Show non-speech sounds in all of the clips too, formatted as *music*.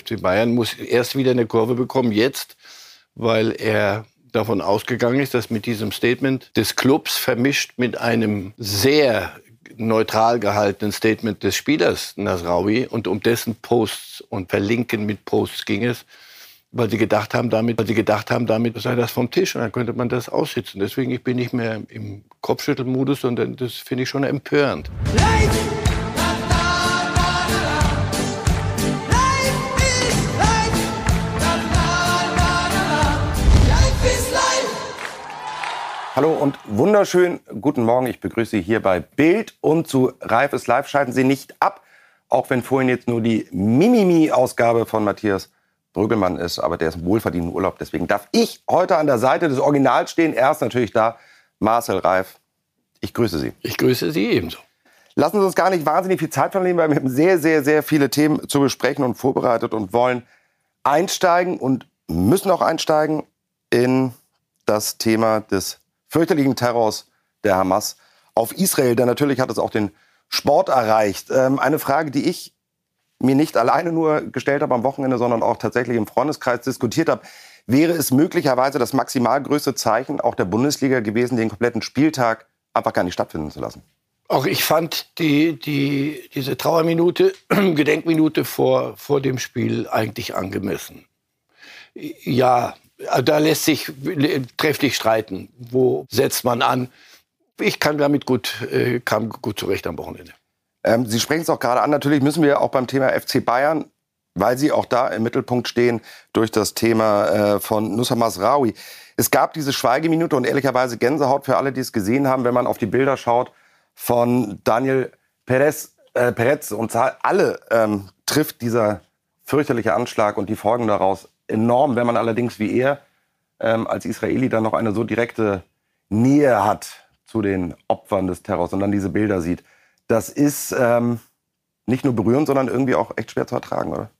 FC Bayern muss erst wieder eine Kurve bekommen, jetzt, weil er davon ausgegangen ist, dass mit diesem Statement des Clubs vermischt mit einem sehr neutral gehaltenen Statement des Spielers Nasraoui und um dessen Posts und Verlinken mit Posts ging es, weil sie gedacht haben, damit, weil sie gedacht haben, damit sei das vom Tisch und dann könnte man das aussitzen. Deswegen ich bin nicht mehr im Kopfschüttelmodus, sondern das finde ich schon empörend. Leid! Hallo und wunderschön guten Morgen. Ich begrüße Sie hier bei Bild und zu Reif ist live. Schalten Sie nicht ab, auch wenn vorhin jetzt nur die Mimimi-Ausgabe von Matthias Brüggelmann ist, aber der ist im wohlverdienten Urlaub. Deswegen darf ich heute an der Seite des Originals stehen. Er ist natürlich da, Marcel Reif. Ich grüße Sie. Ich grüße Sie ebenso. Lassen Sie uns gar nicht wahnsinnig viel Zeit verlieren, weil wir haben sehr, sehr, sehr viele Themen zu besprechen und vorbereitet und wollen einsteigen und müssen auch einsteigen in das Thema des fürchterlichen Terrors der Hamas auf Israel. Denn natürlich hat es auch den Sport erreicht. Ähm, eine Frage, die ich mir nicht alleine nur gestellt habe am Wochenende, sondern auch tatsächlich im Freundeskreis diskutiert habe. Wäre es möglicherweise das maximal größte Zeichen auch der Bundesliga gewesen, den kompletten Spieltag einfach gar nicht stattfinden zu lassen? Auch ich fand die, die, diese Trauerminute, *clears throat* Gedenkminute vor, vor dem Spiel eigentlich angemessen. Ja, da lässt sich trefflich streiten. Wo setzt man an? Ich kann damit gut, äh, kam gut zurecht am Wochenende. Ähm, Sie sprechen es auch gerade an. Natürlich müssen wir auch beim Thema FC Bayern, weil Sie auch da im Mittelpunkt stehen, durch das Thema äh, von Nusra Masraoui. Es gab diese Schweigeminute und ehrlicherweise Gänsehaut für alle, die es gesehen haben, wenn man auf die Bilder schaut von Daniel Perez, äh, Perez und alle ähm, trifft dieser fürchterliche Anschlag und die Folgen daraus enorm, wenn man allerdings wie er ähm, als Israeli dann noch eine so direkte Nähe hat zu den Opfern des Terrors und dann diese Bilder sieht. Das ist ähm, nicht nur berührend, sondern irgendwie auch echt schwer zu ertragen, oder?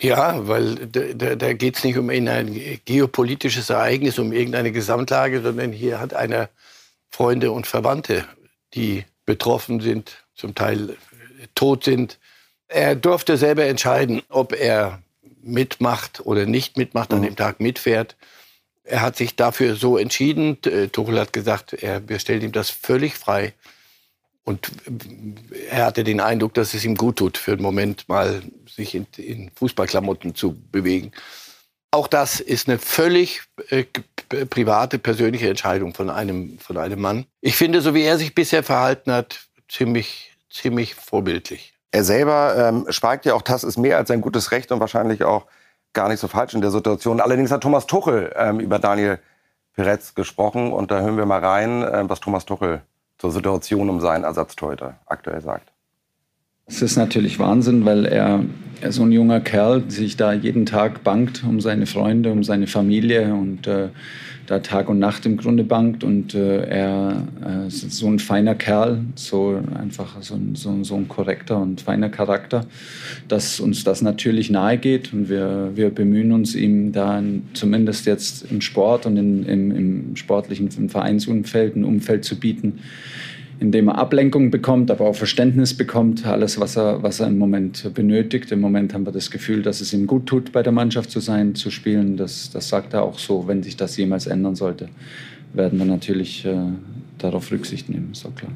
Ja, weil da, da geht es nicht um ein geopolitisches Ereignis, um irgendeine Gesamtlage, sondern hier hat einer Freunde und Verwandte, die betroffen sind, zum Teil tot sind. Er durfte selber entscheiden, ob er mitmacht oder nicht mitmacht, an mhm. dem Tag mitfährt. Er hat sich dafür so entschieden. Äh, Tuchel hat gesagt, er, wir stellen ihm das völlig frei. Und er hatte den Eindruck, dass es ihm gut tut, für einen Moment mal sich in, in Fußballklamotten zu bewegen. Auch das ist eine völlig äh, private, persönliche Entscheidung von einem, von einem Mann. Ich finde, so wie er sich bisher verhalten hat, ziemlich, ziemlich vorbildlich. Er selber ähm, schweigt ja auch, das ist mehr als sein gutes Recht und wahrscheinlich auch gar nicht so falsch in der Situation. Allerdings hat Thomas Tuchel ähm, über Daniel Peretz gesprochen und da hören wir mal rein, äh, was Thomas Tuchel zur Situation um seinen Ersatztorhüter aktuell sagt. Es ist natürlich Wahnsinn, weil er, er so ein junger Kerl sich da jeden Tag bangt um seine Freunde, um seine Familie und äh, da Tag und Nacht im Grunde bangt und äh, er äh, ist so ein feiner Kerl, so einfach so ein, so, so, ein korrekter und feiner Charakter, dass uns das natürlich nahe geht und wir, wir bemühen uns, ihm da in, zumindest jetzt im Sport und in, im, im sportlichen im Vereinsumfeld ein Umfeld zu bieten, indem er Ablenkung bekommt, aber auch Verständnis bekommt, alles, was er, was er im Moment benötigt. Im Moment haben wir das Gefühl, dass es ihm gut tut, bei der Mannschaft zu sein, zu spielen. Das, das sagt er auch so. Wenn sich das jemals ändern sollte, werden wir natürlich äh, darauf Rücksicht nehmen, ist auch klar.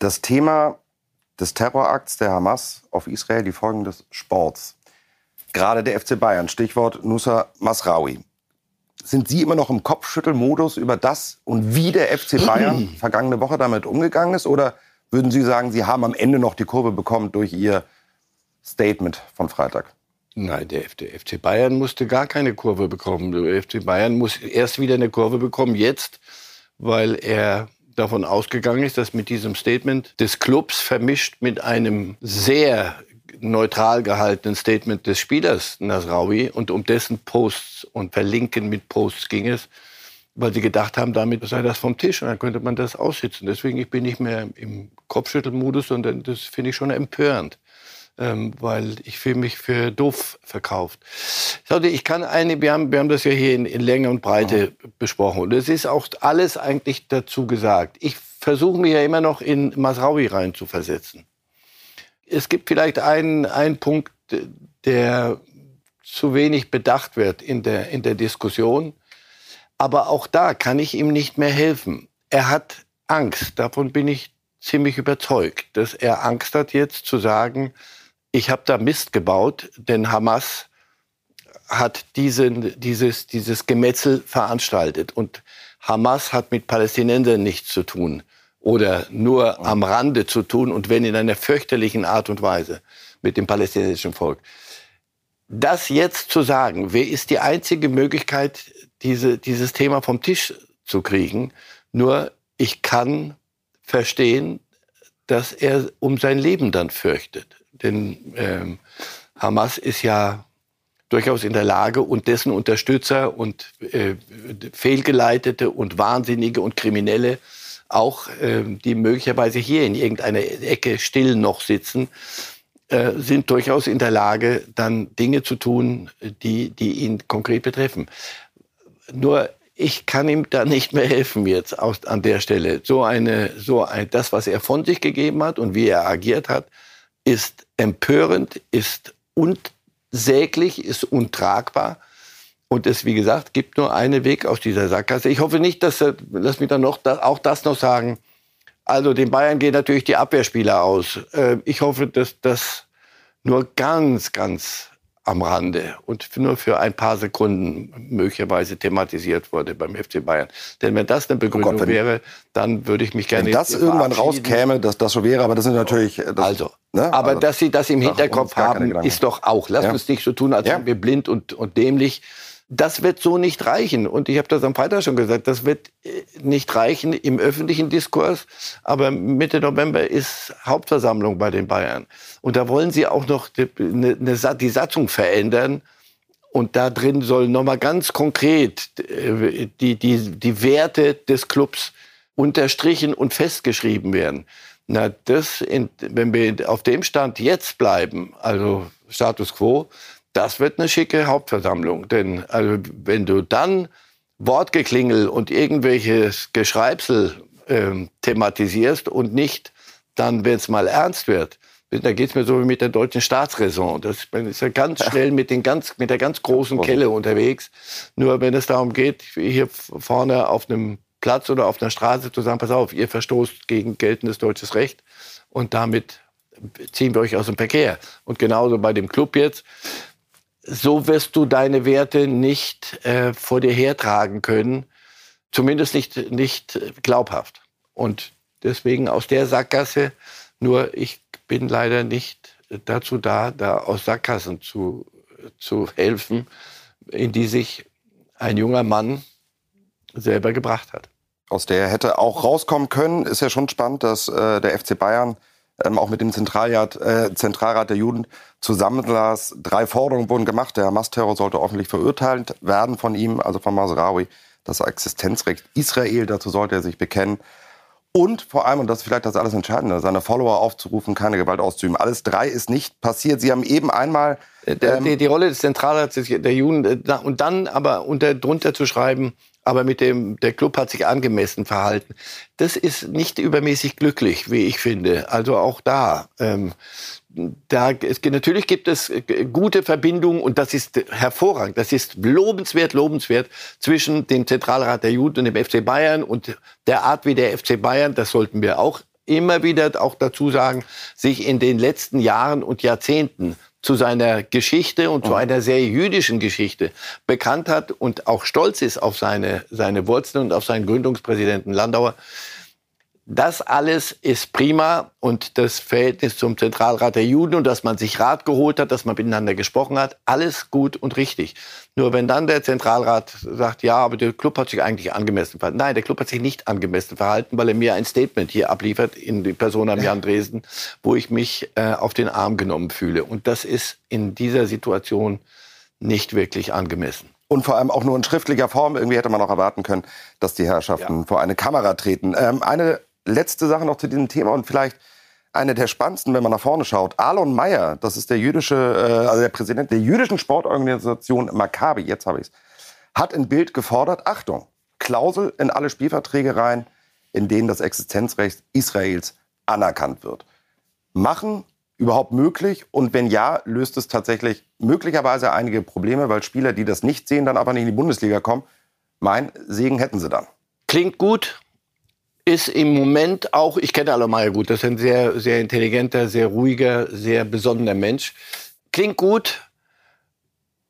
Das Thema des Terrorakts der Hamas auf Israel, die Folgen des Sports. Gerade der FC Bayern, Stichwort Nusa Masraoui sind Sie immer noch im Kopfschüttelmodus über das und wie der FC *clears throat* Bayern vergangene Woche damit umgegangen ist? Oder würden Sie sagen, Sie haben am Ende noch die Kurve bekommen durch Ihr Statement von Freitag? Nein, der FC Bayern musste gar keine Kurve bekommen. Der FC Bayern muss erst wieder eine Kurve bekommen, jetzt, weil er davon ausgegangen ist, dass mit diesem Statement des Clubs vermischt mit einem sehr neutral gehaltenen Statement des Spielers Nasraoui und um dessen Posts und Verlinken mit Posts ging es, weil sie gedacht haben, damit sei das vom Tisch und dann könnte man das aussitzen. Deswegen ich bin nicht mehr im Kopfschüttelmodus, sondern das finde ich schon empörend. Ähm, weil ich fühle mich für doof verkauft. Ich kann eine, wir haben, wir haben das ja hier in, in Länge und Breite oh. besprochen und es ist auch alles eigentlich dazu gesagt. Ich versuche mich ja immer noch in Masraoui rein zu versetzen es gibt vielleicht einen, einen Punkt, der zu wenig bedacht wird in der, in der Diskussion. Aber auch da kann ich ihm nicht mehr helfen. Er hat Angst, davon bin ich ziemlich überzeugt, dass er Angst hat jetzt zu sagen, ich habe da Mist gebaut, denn Hamas hat diesen, dieses, dieses Gemetzel veranstaltet. Und Hamas hat mit Palästinensern nichts zu tun oder nur am Rande zu tun und wenn in einer fürchterlichen Art und Weise mit dem palästinensischen Volk. Das jetzt zu sagen, wer ist die einzige Möglichkeit, diese, dieses Thema vom Tisch zu kriegen? Nur ich kann verstehen, dass er um sein Leben dann fürchtet. Denn ähm, Hamas ist ja durchaus in der Lage und dessen Unterstützer und äh, fehlgeleitete und Wahnsinnige und Kriminelle auch, äh, die möglicherweise hier in irgendeiner Ecke still noch sitzen, äh, sind durchaus in der Lage, dann Dinge zu tun, die, die ihn konkret betreffen. Nur ich kann ihm da nicht mehr helfen jetzt aus, an der Stelle. So eine, so ein, das, was er von sich gegeben hat und wie er agiert hat, ist empörend, ist unsäglich, ist untragbar. Und es, wie gesagt, gibt nur einen Weg aus dieser Sackgasse. Ich hoffe nicht, dass er, lass mich dann noch, auch das noch sagen, also den Bayern gehen natürlich die Abwehrspieler aus. Äh, ich hoffe, dass das nur ganz, ganz am Rande und nur für ein paar Sekunden möglicherweise thematisiert wurde beim FC Bayern. Denn wenn das eine Begründung oh Gott, wäre, dann würde ich mich gerne. Wenn das irgendwann rauskäme, dass das so wäre, aber das sind natürlich. Das, also, ne? aber also, dass Sie das im Hinterkopf haben, ist doch auch. Lass ja. uns nicht so tun, als ja. wären wir blind und, und dämlich. Das wird so nicht reichen. Und ich habe das am Freitag schon gesagt, das wird äh, nicht reichen im öffentlichen Diskurs. Aber Mitte November ist Hauptversammlung bei den Bayern. Und da wollen sie auch noch die, eine, die Satzung verändern. Und da drin sollen nochmal ganz konkret äh, die, die, die Werte des Clubs unterstrichen und festgeschrieben werden. Na, das, in, wenn wir auf dem Stand jetzt bleiben, also Status quo, das wird eine schicke Hauptversammlung. Denn also, wenn du dann Wortgeklingel und irgendwelches Geschreibsel äh, thematisierst und nicht dann, wenn es mal ernst wird, da geht es mir so wie mit der deutschen Staatsräson. Das ist ja ganz schnell mit, den ganz, mit der ganz großen Kelle unterwegs. Nur wenn es darum geht, hier vorne auf einem Platz oder auf einer Straße zu sagen, pass auf, ihr verstoßt gegen geltendes deutsches Recht und damit ziehen wir euch aus dem Verkehr. Und genauso bei dem Club jetzt so wirst du deine Werte nicht äh, vor dir hertragen können, zumindest nicht, nicht glaubhaft. Und deswegen aus der Sackgasse, nur ich bin leider nicht dazu da, da aus Sackgassen zu, zu helfen, in die sich ein junger Mann selber gebracht hat. Aus der hätte auch rauskommen können. Ist ja schon spannend, dass äh, der FC Bayern ähm, auch mit dem Zentralrat, äh, Zentralrat der Juden zusammenlas. Drei Forderungen wurden gemacht. Der Hamas-Terror sollte öffentlich verurteilt werden von ihm, also von Masraoui. Das Existenzrecht Israel, dazu sollte er sich bekennen. Und vor allem, und das ist vielleicht das alles Entscheidende, seine Follower aufzurufen, keine Gewalt auszuüben. Alles drei ist nicht passiert. Sie haben eben einmal... Äh, ähm, die, die, Rolle des Zentralrats der Juden äh, und dann aber unter, drunter zu schreiben, aber mit dem, der Club hat sich angemessen verhalten. Das ist nicht übermäßig glücklich, wie ich finde. Also auch da. Ähm, da es, natürlich gibt es äh, gute Verbindungen und das ist hervorragend. Das ist lobenswert, lobenswert zwischen dem Zentralrat der Juden und dem FC Bayern und der Art, wie der FC Bayern, das sollten wir auch immer wieder auch dazu sagen, sich in den letzten Jahren und Jahrzehnten zu seiner Geschichte und zu mhm. einer sehr jüdischen Geschichte bekannt hat und auch stolz ist auf seine, seine Wurzeln und auf seinen Gründungspräsidenten Landauer. Das alles ist prima und das Verhältnis zum Zentralrat der Juden und dass man sich Rat geholt hat, dass man miteinander gesprochen hat, alles gut und richtig. Nur wenn dann der Zentralrat sagt, ja, aber der Club hat sich eigentlich angemessen verhalten. Nein, der Club hat sich nicht angemessen verhalten, weil er mir ein Statement hier abliefert in die Person am Jan Dresden, wo ich mich äh, auf den Arm genommen fühle. Und das ist in dieser Situation nicht wirklich angemessen und vor allem auch nur in schriftlicher Form. Irgendwie hätte man auch erwarten können, dass die Herrschaften ja. vor eine Kamera treten. Ähm, eine letzte Sache noch zu diesem Thema und vielleicht eine der spannendsten, wenn man nach vorne schaut. Alon Meyer, das ist der jüdische, äh, also der Präsident der jüdischen Sportorganisation Maccabi, jetzt habe ich es, hat in Bild gefordert, Achtung, Klausel in alle Spielverträge rein, in denen das Existenzrecht Israels anerkannt wird. Machen überhaupt möglich? Und wenn ja, löst es tatsächlich möglicherweise einige Probleme, weil Spieler, die das nicht sehen, dann aber nicht in die Bundesliga kommen. Mein Segen hätten sie dann. Klingt gut, ist im Moment auch, ich kenne Alomayer gut, das ist ein sehr, sehr intelligenter, sehr ruhiger, sehr besonnener Mensch. Klingt gut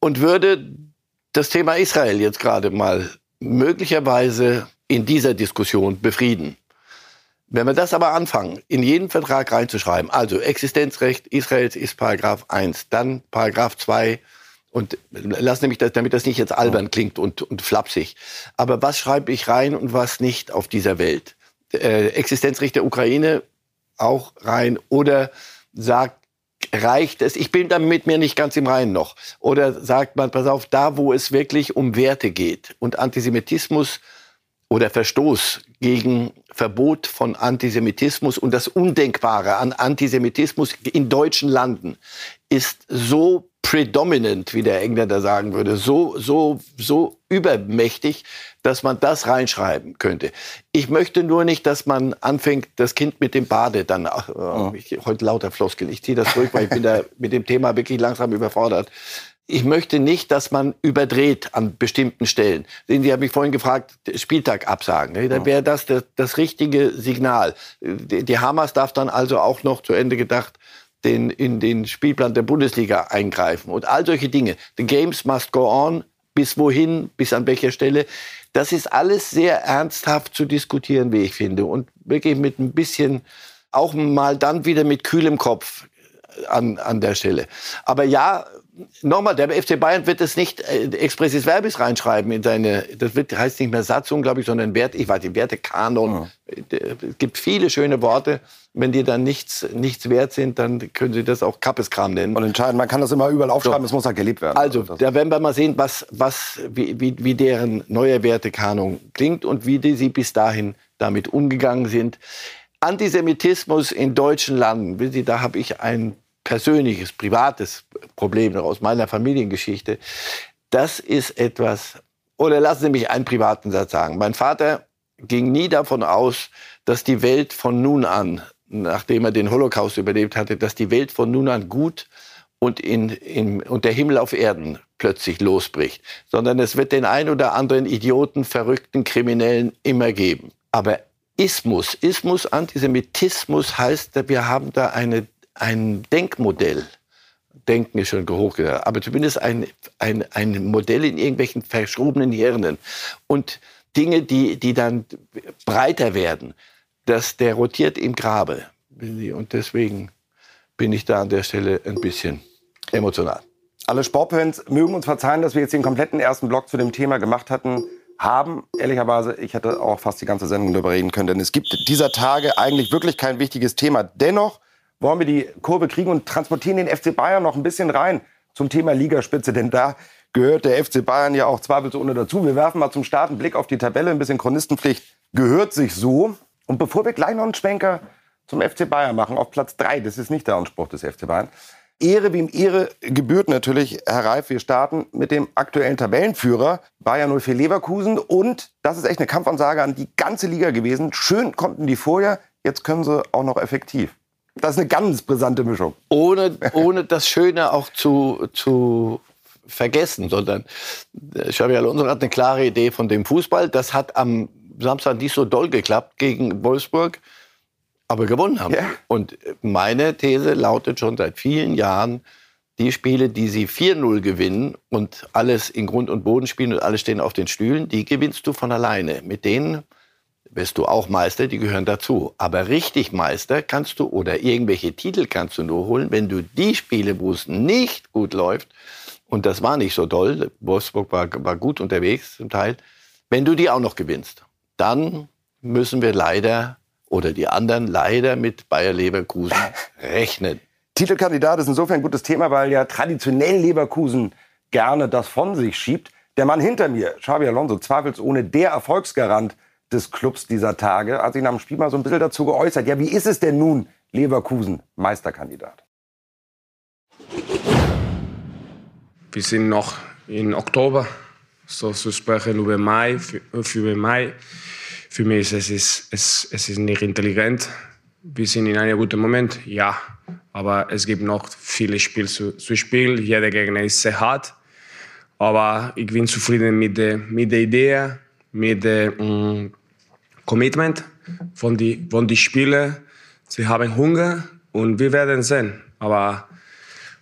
und würde das Thema Israel jetzt gerade mal möglicherweise in dieser Diskussion befrieden. Wenn wir das aber anfangen, in jeden Vertrag reinzuschreiben, also Existenzrecht Israels ist Paragraph 1, dann Paragraph 2 und lass nämlich das, damit das nicht jetzt albern klingt und, und flapsig. Aber was schreibe ich rein und was nicht auf dieser Welt? Äh, Existenzrecht der Ukraine auch rein oder sagt, reicht es, ich bin damit mir nicht ganz im Reinen noch. Oder sagt man, pass auf, da wo es wirklich um Werte geht und Antisemitismus oder Verstoß gegen Verbot von Antisemitismus und das Undenkbare an Antisemitismus in deutschen Landen ist so predominant, wie der Engländer sagen würde, so, so, so übermächtig, dass man das reinschreiben könnte. Ich möchte nur nicht, dass man anfängt, das Kind mit dem Bade dann, ach, oh, ich, heute lauter Floskel, ich ziehe das zurück, weil ich bin da *laughs* mit dem Thema wirklich langsam überfordert ich möchte nicht, dass man überdreht an bestimmten Stellen. Sie haben mich vorhin gefragt, Spieltag absagen. Ne? Dann wäre das, das das richtige Signal. Die Hamas darf dann also auch noch zu Ende gedacht den, in den Spielplan der Bundesliga eingreifen und all solche Dinge. The games must go on. Bis wohin, bis an welcher Stelle. Das ist alles sehr ernsthaft zu diskutieren, wie ich finde. Und wirklich mit ein bisschen, auch mal dann wieder mit kühlem Kopf an, an der Stelle. Aber ja, nochmal, der FC Bayern wird es nicht äh, expressis verbis reinschreiben in seine, das wird, heißt nicht mehr Satzung, glaube ich, sondern Wert, ich weiß nicht, Wertekanon. Ja. Es gibt viele schöne Worte. Wenn die dann nichts, nichts wert sind, dann können Sie das auch Kappeskram nennen. Und entscheiden, man kann das immer überall aufschreiben, so. es muss halt gelebt werden. Also, da werden wir mal sehen, was, was, wie, wie, wie deren neue Wertekanon klingt und wie die, sie bis dahin damit umgegangen sind. Antisemitismus in deutschen Landen, da habe ich ein persönliches, privates Problem aus meiner Familiengeschichte. Das ist etwas, oder lassen Sie mich einen privaten Satz sagen. Mein Vater ging nie davon aus, dass die Welt von nun an, nachdem er den Holocaust überlebt hatte, dass die Welt von nun an gut und, in, in, und der Himmel auf Erden plötzlich losbricht, sondern es wird den ein oder anderen Idioten, verrückten Kriminellen immer geben. Aber Ismus, Ismus, Antisemitismus heißt, wir haben da eine ein Denkmodell, Denken ist schon hoch, aber zumindest ein, ein, ein Modell in irgendwelchen verschrobenen Hirnen und Dinge, die, die dann breiter werden, dass der rotiert im Grabe. Und deswegen bin ich da an der Stelle ein bisschen emotional. Alle Sportfans mögen uns verzeihen, dass wir jetzt den kompletten ersten Block zu dem Thema gemacht hatten haben. Ehrlicherweise, ich hätte auch fast die ganze Sendung darüber reden können, denn es gibt dieser Tage eigentlich wirklich kein wichtiges Thema. Dennoch wollen wir die Kurve kriegen und transportieren den FC Bayern noch ein bisschen rein zum Thema Ligaspitze, denn da gehört der FC Bayern ja auch zweifelsohne dazu. Wir werfen mal zum Start einen Blick auf die Tabelle, ein bisschen Chronistenpflicht gehört sich so. Und bevor wir gleich noch einen Schwenker zum FC Bayern machen, auf Platz 3, das ist nicht der Anspruch des FC Bayern. Ehre wie ihm Ehre gebührt natürlich, Herr Reif. Wir starten mit dem aktuellen Tabellenführer Bayern 04 Leverkusen. Und das ist echt eine Kampfansage an die ganze Liga gewesen. Schön konnten die vorher, jetzt können sie auch noch effektiv. Das ist eine ganz brisante Mischung. Ohne, *laughs* ohne das Schöne auch zu, zu vergessen, sondern Xabi Alonso hat eine klare Idee von dem Fußball. Das hat am Samstag nicht so doll geklappt gegen Wolfsburg, aber gewonnen haben. Ja. Und meine These lautet schon seit vielen Jahren, die Spiele, die sie 4-0 gewinnen und alles in Grund und Boden spielen und alle stehen auf den Stühlen, die gewinnst du von alleine. Mit denen wirst du auch Meister, die gehören dazu. Aber richtig Meister kannst du oder irgendwelche Titel kannst du nur holen, wenn du die Spiele, wo es nicht gut läuft, und das war nicht so doll, Wolfsburg war, war gut unterwegs zum Teil, wenn du die auch noch gewinnst, dann müssen wir leider oder die anderen leider mit Bayer Leverkusen *laughs* rechnen. Titelkandidat ist insofern ein gutes Thema, weil ja traditionell Leverkusen gerne das von sich schiebt. Der Mann hinter mir, Xabi Alonso, zweifelsohne der Erfolgsgarant des Clubs dieser Tage, hat sich nach dem Spiel mal so ein bisschen dazu geäußert. Ja, wie ist es denn nun, Leverkusen Meisterkandidat? Wir sind noch im Oktober, so zu sprechen über Mai, für, für Mai. Für mich ist es, es, es ist nicht intelligent. Wir sind in einem guten Moment, ja. Aber es gibt noch viele Spiele zu, zu spielen. Jeder Gegner ist sehr hart. Aber ich bin zufrieden mit der, mit der Idee, mit dem um, Commitment von den von die Spielern. Sie haben Hunger und wir werden sehen. Aber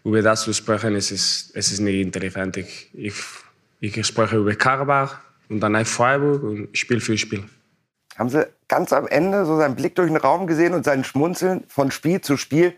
über das zu sprechen, es ist, es ist nicht interessant. Ich, ich, ich spreche über Karabach und dann ein Freiburg und Spiel für Spiel. Haben Sie ganz am Ende so seinen Blick durch den Raum gesehen und sein Schmunzeln von Spiel zu Spiel?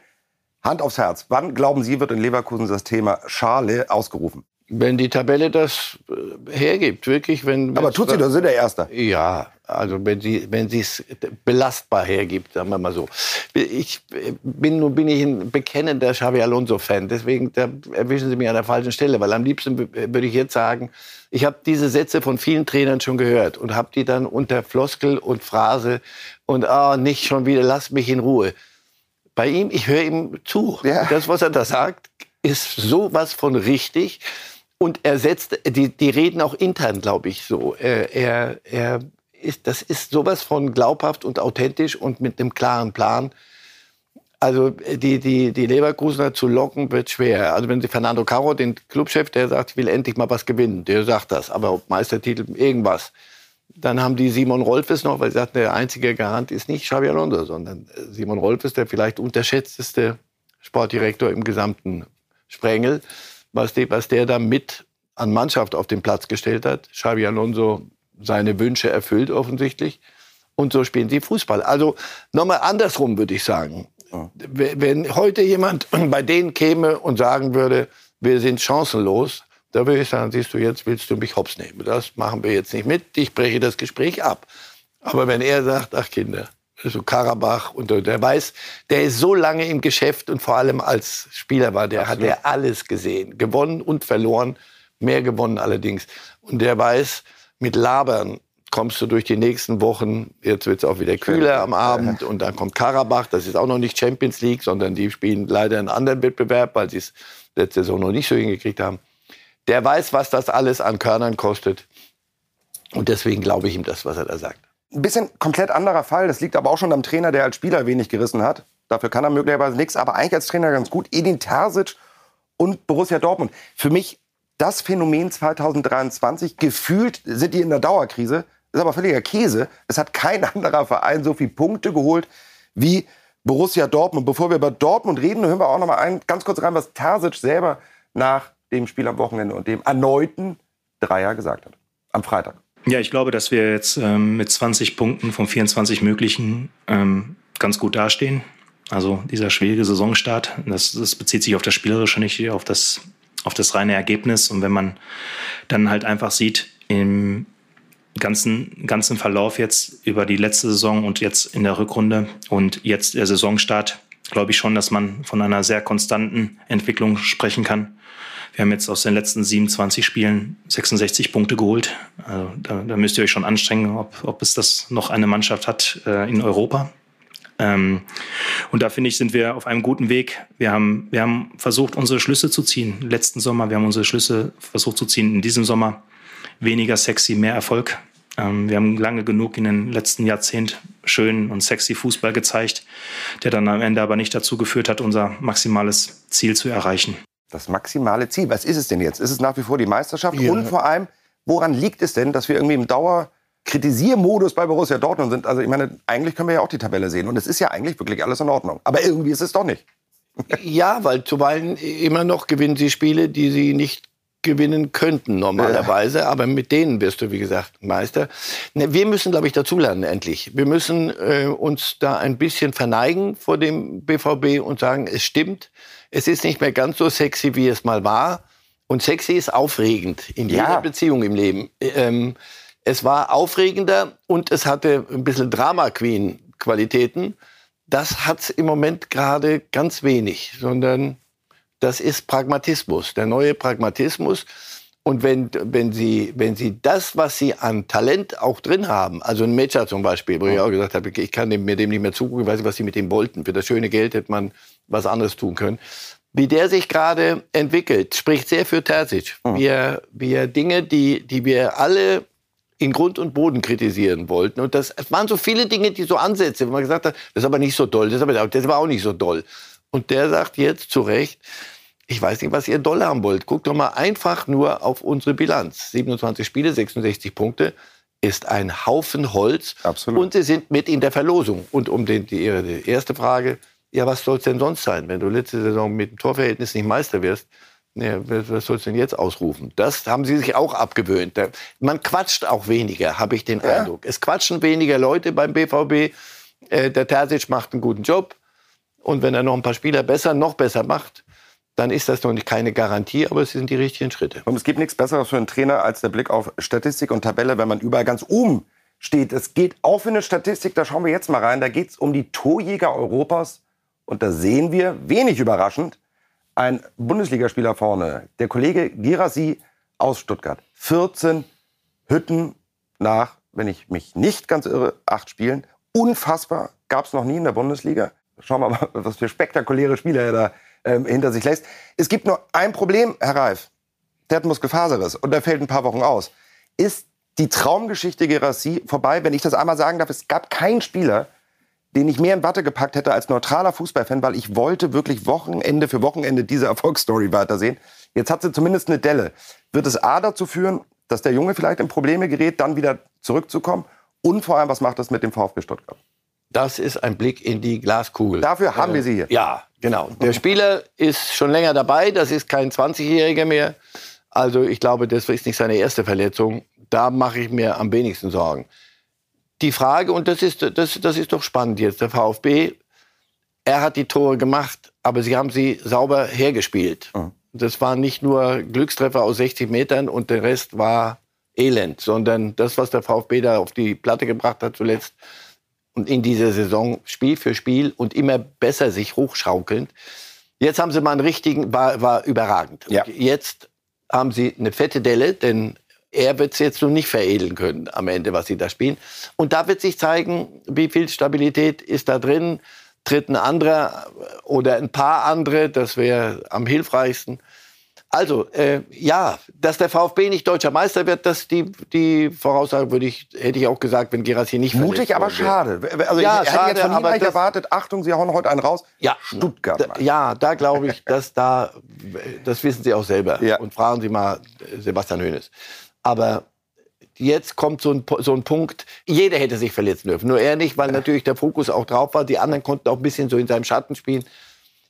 Hand aufs Herz. Wann, glauben Sie, wird in Leverkusen das Thema Schale ausgerufen? Wenn die Tabelle das äh, hergibt, wirklich, wenn. Aber tut sie, doch, sind der Erste. Ja, also wenn sie wenn es belastbar hergibt, sagen wir mal so. Ich bin nun bin ich ein bekennender Xavi Alonso Fan, deswegen erwischen Sie mich an der falschen Stelle, weil am liebsten würde ich jetzt sagen, ich habe diese Sätze von vielen Trainern schon gehört und habe die dann unter Floskel und Phrase und ah nicht schon wieder, lass mich in Ruhe. Bei ihm, ich höre ihm zu. Ja. Das, was er da sagt, ist sowas von richtig. Und er setzt, die, die reden auch intern, glaube ich, so. Er, er, ist, das ist sowas von glaubhaft und authentisch und mit einem klaren Plan. Also die, die, die Leverkusener zu locken wird schwer. Also wenn Sie Fernando Caro, den Clubchef, der sagt, ich will endlich mal was gewinnen, der sagt das, aber ob Meistertitel, irgendwas. Dann haben die Simon Rolfes noch, weil sie sagten, der einzige Garant ist nicht Xabi Alonso, sondern Simon Rolfes, der vielleicht unterschätzteste Sportdirektor im gesamten Sprengel was, die, was der da mit an Mannschaft auf den Platz gestellt hat. Xabi Alonso seine Wünsche erfüllt offensichtlich. Und so spielen sie Fußball. Also nochmal andersrum würde ich sagen. Wenn heute jemand *clears throat* bei denen käme und sagen würde, wir sind chancenlos, da würde ich sagen, siehst du, jetzt willst du mich hops nehmen. Das machen wir jetzt nicht mit. Ich breche das Gespräch ab. Aber wenn er sagt, ach Kinder, so Karabach und der weiß, der ist so lange im Geschäft und vor allem als Spieler war, der Absolut. hat er alles gesehen, gewonnen und verloren, mehr gewonnen allerdings. Und der weiß, mit Labern kommst du durch die nächsten Wochen, jetzt wird es auch wieder kühler am Abend *laughs* und dann kommt Karabach, das ist auch noch nicht Champions League, sondern die spielen leider einen anderen Wettbewerb, weil sie es letzte Saison noch nicht so hingekriegt haben. Der weiß, was das alles an Körnern kostet. Und deswegen glaube ich ihm das, was er da sagt. Ein bisschen komplett anderer Fall. Das liegt aber auch schon am Trainer, der als Spieler wenig gerissen hat. Dafür kann er möglicherweise nichts, aber eigentlich als Trainer ganz gut. Edin Terzic und Borussia Dortmund. Für mich das Phänomen 2023. Gefühlt sind die in der Dauerkrise. Ist aber völliger Käse. Es hat kein *laughs* anderer Verein so viele Punkte geholt wie Borussia Dortmund. Bevor wir über Dortmund reden, hören wir auch noch mal ein, ganz kurz rein, was Terzic selber nach dem Spiel am Wochenende und dem erneuten Dreier gesagt hat. Am Freitag. Ja, ich glaube, dass wir jetzt ähm, mit 20 Punkten von 24 möglichen ähm, ganz gut dastehen. Also dieser schwierige Saisonstart, das, das bezieht sich auf das Spielerische, nicht auf das, auf das reine Ergebnis. Und wenn man dann halt einfach sieht, im ganzen, ganzen Verlauf jetzt über die letzte Saison und jetzt in der Rückrunde und jetzt der Saisonstart, glaube ich schon, dass man von einer sehr konstanten Entwicklung sprechen kann. Wir haben jetzt aus den letzten 27 Spielen 66 Punkte geholt. Also da, da, müsst ihr euch schon anstrengen, ob, ob es das noch eine Mannschaft hat äh, in Europa. Ähm, und da finde ich, sind wir auf einem guten Weg. Wir haben, wir haben versucht, unsere Schlüsse zu ziehen. Letzten Sommer, wir haben unsere Schlüsse versucht zu ziehen. In diesem Sommer weniger sexy, mehr Erfolg. Ähm, wir haben lange genug in den letzten Jahrzehnten schönen und sexy Fußball gezeigt, der dann am Ende aber nicht dazu geführt hat, unser maximales Ziel zu erreichen das maximale Ziel. Was ist es denn jetzt? Ist es nach wie vor die Meisterschaft? Ja. Und vor allem, woran liegt es denn, dass wir irgendwie im Dauer-Kritisiermodus bei Borussia Dortmund sind? Also ich meine, eigentlich können wir ja auch die Tabelle sehen. Und es ist ja eigentlich wirklich alles in Ordnung. Aber irgendwie ist es doch nicht. *laughs* Ja, weil zuweilen immer noch gewinnen sie Spiele, die sie nicht gewinnen könnten normalerweise, ja. aber mit denen wirst du, wie gesagt, Meister. Ne, wir müssen, glaube ich, dazulernen endlich. Wir müssen äh, uns da ein bisschen verneigen vor dem BVB und sagen, es stimmt, es ist nicht mehr ganz so sexy, wie es mal war. Und sexy ist aufregend in jeder ja. Beziehung im Leben. Ähm, es war aufregender und es hatte ein bisschen Drama Queen Qualitäten. Das hat es im Moment gerade ganz wenig, sondern das ist Pragmatismus, der neue Pragmatismus. Und wenn, wenn, Sie, wenn Sie das, was Sie an Talent auch drin haben, also ein Matcher zum Beispiel, wo ich auch gesagt habe, ich kann dem, mir dem nicht mehr zugucken, ich weiß nicht, was Sie mit dem wollten. Für das schöne Geld hätte man was anderes tun können. Wie der sich gerade entwickelt, spricht sehr für Terzic. Mhm. Wie er Dinge, die, die wir alle in Grund und Boden kritisieren wollten. Und das es waren so viele Dinge, die so Ansätze, wo man gesagt hat, das ist aber nicht so doll, das, aber, das war auch nicht so doll. Und der sagt jetzt zu Recht, ich weiß nicht, was ihr doll haben wollt. Guckt doch mal einfach nur auf unsere Bilanz. 27 Spiele, 66 Punkte ist ein Haufen Holz. Absolut. Und sie sind mit in der Verlosung. Und um den, die, die erste Frage, ja, was soll es denn sonst sein, wenn du letzte Saison mit dem Torverhältnis nicht Meister wirst? Ja, was sollst du denn jetzt ausrufen? Das haben sie sich auch abgewöhnt. Man quatscht auch weniger, habe ich den ja. Eindruck. Es quatschen weniger Leute beim BVB. Äh, der Terzic macht einen guten Job. Und wenn er noch ein paar Spieler besser, noch besser macht, dann ist das noch keine Garantie, aber es sind die richtigen Schritte. Und es gibt nichts Besseres für einen Trainer als der Blick auf Statistik und Tabelle, wenn man überall ganz oben steht. Es geht auch für eine Statistik, da schauen wir jetzt mal rein. Da geht es um die Torjäger Europas. Und da sehen wir, wenig überraschend, ein Bundesligaspieler vorne, der Kollege Girassi aus Stuttgart. 14 Hütten nach, wenn ich mich nicht ganz irre, acht Spielen. Unfassbar, gab es noch nie in der Bundesliga. Schauen wir mal, *laughs* was für spektakuläre Spieler er da ähm, hinter sich lässt. Es gibt nur ein Problem, Herr Reif. Der hat Muskelfaserriss und der fällt ein paar Wochen aus. Ist die Traumgeschichte Gerassi vorbei? Wenn ich das einmal sagen darf, es gab keinen Spieler, den ich mehr in Watte gepackt hätte als neutraler Fußballfan, weil ich wollte wirklich Wochenende für Wochenende diese Erfolgsstory weitersehen. Jetzt hat sie zumindest eine Delle. Wird es A dazu führen, dass der Junge vielleicht in Probleme gerät, dann wieder zurückzukommen? Und vor allem, was macht das mit dem VfB Stuttgart? Das ist ein Blick in die Glaskugel. Dafür haben äh, wir sie hier. Ja, genau. Der Spieler ist schon länger dabei. Das ist kein 20-Jähriger mehr. Also ich glaube, das ist nicht seine erste Verletzung. Da mache ich mir am wenigsten Sorgen die Frage, und das ist, das, das ist doch spannend jetzt, der VfB, er hat die Tore gemacht, aber sie haben sie sauber hergespielt. Mhm. Das waren nicht nur Glückstreffer aus 60 Metern und der Rest war Elend, sondern das, was der VfB da auf die Platte gebracht hat zuletzt und in dieser Saison Spiel für Spiel und immer besser sich hochschaukelnd. Jetzt haben sie mal einen richtigen, war, war überragend. Ja. Jetzt haben sie eine fette Delle, denn er wird es jetzt noch nicht veredeln können am Ende, was sie da spielen. Und da wird sich zeigen, wie viel Stabilität ist da drin. Tritt ein anderer oder ein paar andere, das wäre am hilfreichsten. Also, äh, ja, dass der VfB nicht deutscher Meister wird, das die, die Voraussage würde ich, hätte ich auch gesagt, wenn Gerassi nicht Mutig, aber schade. Also ja, ich, schade, hätte jetzt von aber das, erwartet, Achtung, Sie hauen heute einen raus. Ja, Stuttgart. Da, ja, da glaube ich, dass da, das wissen Sie auch selber. Ja. Und fragen Sie mal Sebastian Hoeneß. Aber jetzt kommt so ein, so ein Punkt, jeder hätte sich verletzen dürfen. Nur er nicht, weil natürlich der Fokus auch drauf war. Die anderen konnten auch ein bisschen so in seinem Schatten spielen.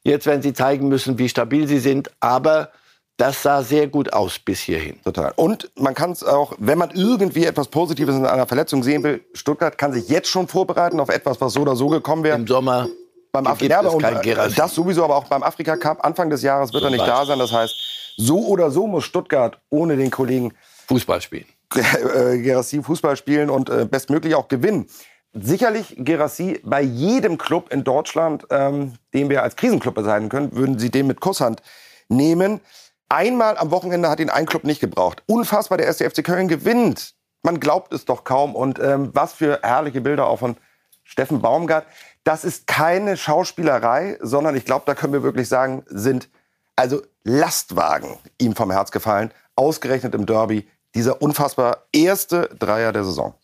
Jetzt werden sie zeigen müssen, wie stabil sie sind. Aber das sah sehr gut aus bis hierhin. Total. Und man kann es auch, wenn man irgendwie etwas Positives in einer Verletzung sehen will, Stuttgart kann sich jetzt schon vorbereiten auf etwas, was so oder so gekommen wäre. Im Sommer beim Afrika ja, kein Das sowieso, aber auch beim Afrika Cup Anfang des Jahres wird er nicht da sein. Das heißt, so oder so muss Stuttgart ohne den Kollegen Fußball spielen. *laughs* Äh, Gerassi Fußball spielen und äh, bestmöglich auch gewinnen. Sicherlich Gerassi bei jedem Club in Deutschland, ähm, den wir als Krisenclub bezeichnen können, würden Sie den mit Kusshand nehmen. Einmal am Wochenende hat ihn ein Club nicht gebraucht. Unfassbar, der erste FC Köln gewinnt. Man glaubt es doch kaum. Und ähm, was für herrliche Bilder auch von Steffen Baumgart. Das ist keine Schauspielerei, sondern ich glaube, da können wir wirklich sagen, sind also Lastwagen ihm vom Herz gefallen. Ausgerechnet im Derby dieser unfassbar erste Dreier der Saison?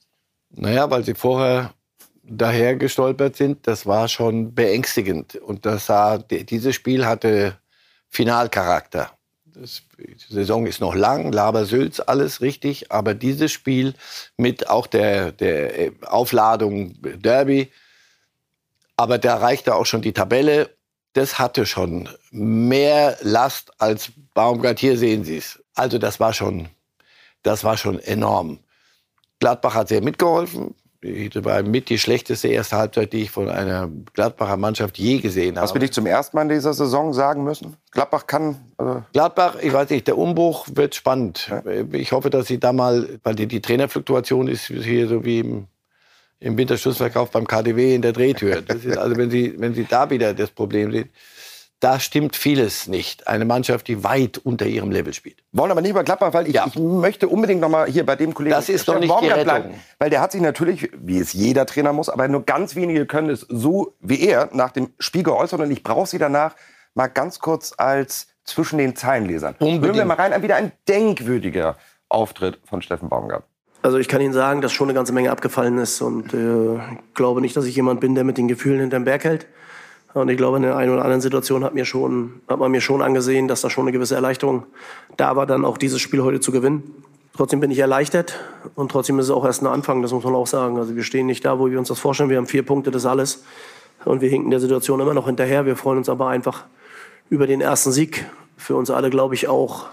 Naja, weil sie vorher daher gestolpert sind, das war schon beängstigend. Und das sah, dieses Spiel hatte Finalcharakter. Die Saison ist noch lang, Labersülz, alles richtig. Aber dieses Spiel mit auch der, der Aufladung Derby, aber da reichte auch schon die Tabelle. Das hatte schon mehr Last als Baumgart. Hier sehen Sie es. Also das war schon das war schon enorm. Gladbach hat sehr mitgeholfen. Das war mit die schlechteste erste Halbzeit, die ich von einer Gladbacher Mannschaft je gesehen habe. Was will ich zum ersten Mal in dieser Saison sagen müssen? Gladbach kann. Also Gladbach, ich weiß nicht, der Umbruch wird spannend. Ja. Ich hoffe, dass sie da mal, weil die, die Trainerfluktuation ist hier so wie im, im Winterschlussverkauf beim KDW in der Drehtür. Das ist also, wenn sie, wenn sie da wieder das Problem sehen da stimmt vieles nicht. Eine Mannschaft, die weit unter ihrem Level spielt. Wollen aber nicht über Gladbach, weil ich, ja. ich möchte unbedingt noch mal hier bei dem Kollegen das ist doch nicht die bleiben, weil der hat sich natürlich, wie es jeder Trainer muss, aber nur ganz wenige können es so wie er nach dem Spiel geäußert und ich brauche sie danach mal ganz kurz als zwischen den Zeilenlesern. Unbedingt. Hören wir mal rein, wieder ein denkwürdiger Auftritt von Steffen Baumgart. Also ich kann Ihnen sagen, dass schon eine ganze Menge abgefallen ist und äh, glaube nicht, dass ich jemand bin, der mit den Gefühlen hinterm Berg hält. Und ich glaube, in der einen oder anderen Situation hat, mir schon, hat man mir schon angesehen, dass da schon eine gewisse Erleichterung da war, dann auch dieses Spiel heute zu gewinnen. Trotzdem bin ich erleichtert und trotzdem ist es auch erst ein Anfang, das muss man auch sagen. Also wir stehen nicht da, wo wir uns das vorstellen. Wir haben vier Punkte, das alles. Und wir hinken der Situation immer noch hinterher. Wir freuen uns aber einfach über den ersten Sieg. Für uns alle, glaube ich, auch.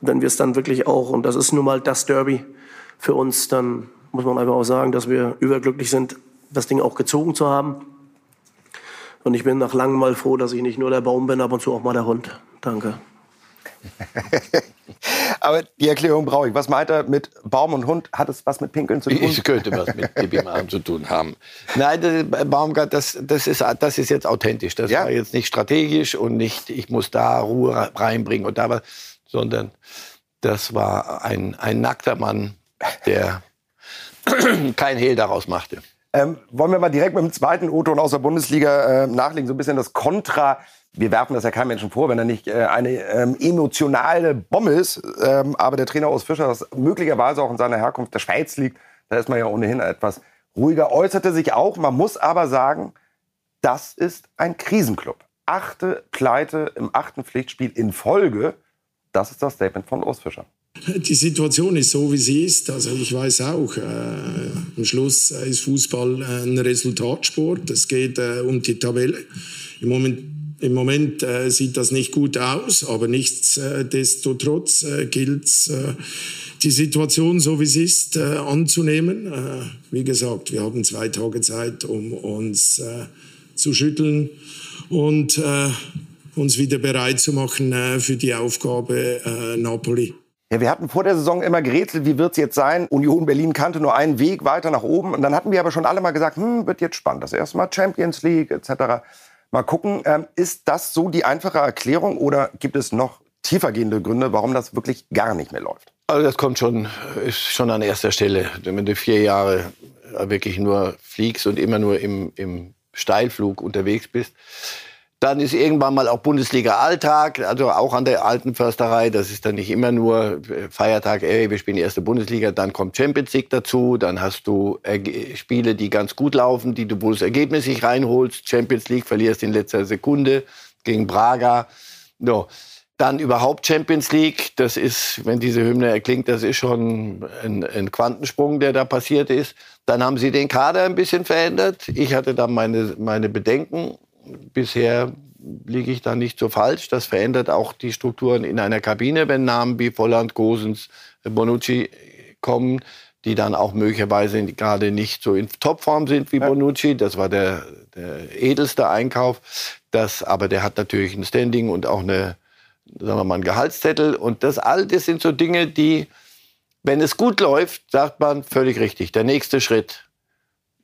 Wenn wir es dann wirklich auch, und das ist nun mal das Derby für uns, dann muss man einfach auch sagen, dass wir überglücklich sind, das Ding auch gezogen zu haben. Und ich bin nach langem mal froh, dass ich nicht nur der Baum bin, ab und zu auch mal der Hund. Danke. *laughs* Aber die Erklärung brauche ich. Was meint er mit Baum und Hund? Hat es was mit Pinkeln zu tun? Es könnte was mit Pipi zu tun haben. *laughs* Nein, das, Baumgart, das, das, ist, das ist jetzt authentisch. Das ja. war jetzt nicht strategisch und nicht, ich muss da Ruhe reinbringen und da was, sondern das war ein, ein nackter Mann, der *coughs* kein Hehl daraus machte. Ähm, wollen wir mal direkt mit dem zweiten O-Ton aus der Bundesliga äh, nachlegen, so ein bisschen das Kontra. Wir werfen das ja keinem Menschen vor, wenn er nicht äh, eine ähm, emotionale Bombe ist. Ähm, aber der Trainer aus Fischer, das möglicherweise auch in seiner Herkunft der Schweiz liegt, da ist man ja ohnehin etwas ruhiger, äußerte sich auch. Man muss aber sagen, das ist ein Krisenclub. Achte Pleite im achten Pflichtspiel in Folge. Das ist das Statement von Urs Fischer. Die Situation ist so, wie sie ist. Also ich weiß auch, äh, am Schluss ist Fußball ein Resultatsport. Es geht äh, um die Tabelle. Im Moment, im Moment äh, sieht das nicht gut aus, aber nichtsdestotrotz äh, gilt es, äh, die Situation so, wie sie ist, äh, anzunehmen. wie gesagt, wir haben zwei Tage Zeit, um uns zu schütteln und uns wieder bereit zu machen für die Aufgabe Napoli. Ja, wir hatten vor der Saison immer gerätselt, wie wird es jetzt sein? Union Berlin kannte nur einen Weg weiter nach oben. Und dann hatten wir aber schon alle mal gesagt, hm, wird jetzt spannend. Das erste Mal Champions League etc. Mal gucken, ähm, ist das so die einfache Erklärung oder gibt es noch tiefergehende Gründe, warum das wirklich gar nicht mehr läuft? Also das kommt schon, ist schon an erster Stelle. Wenn du vier Jahre wirklich nur fliegst und immer nur im, im Steilflug unterwegs bist, dann ist irgendwann mal auch Bundesliga-Alltag, also auch an der alten Försterei. Das ist dann nicht immer nur äh, Feiertag, ey, wir spielen die erste Bundesliga, dann kommt Champions League dazu, dann hast du Spiele, die ganz gut laufen, die du, wo das Ergebnis sich reinholst. Champions League verlierst in letzter Sekunde gegen Braga. So. Dann überhaupt Champions League, das ist, wenn diese Hymne erklingt, das ist schon ein, ein Quantensprung, der da passiert ist. Dann haben sie den Kader ein bisschen verändert. Ich hatte da meine, meine Bedenken bisher liege ich da nicht so falsch. Das verändert auch die Strukturen in einer Kabine, wenn Namen wie Volland, Gosens, Bonucci kommen, die dann auch möglicherweise gerade nicht so in Topform sind wie ja. Bonucci. Das war der, der edelste Einkauf. Das, aber der hat natürlich ein Standing und auch eine, sagen wir mal, einen Gehaltszettel. Und das all das sind so Dinge, die, wenn es gut läuft, sagt man völlig richtig, der nächste Schritt.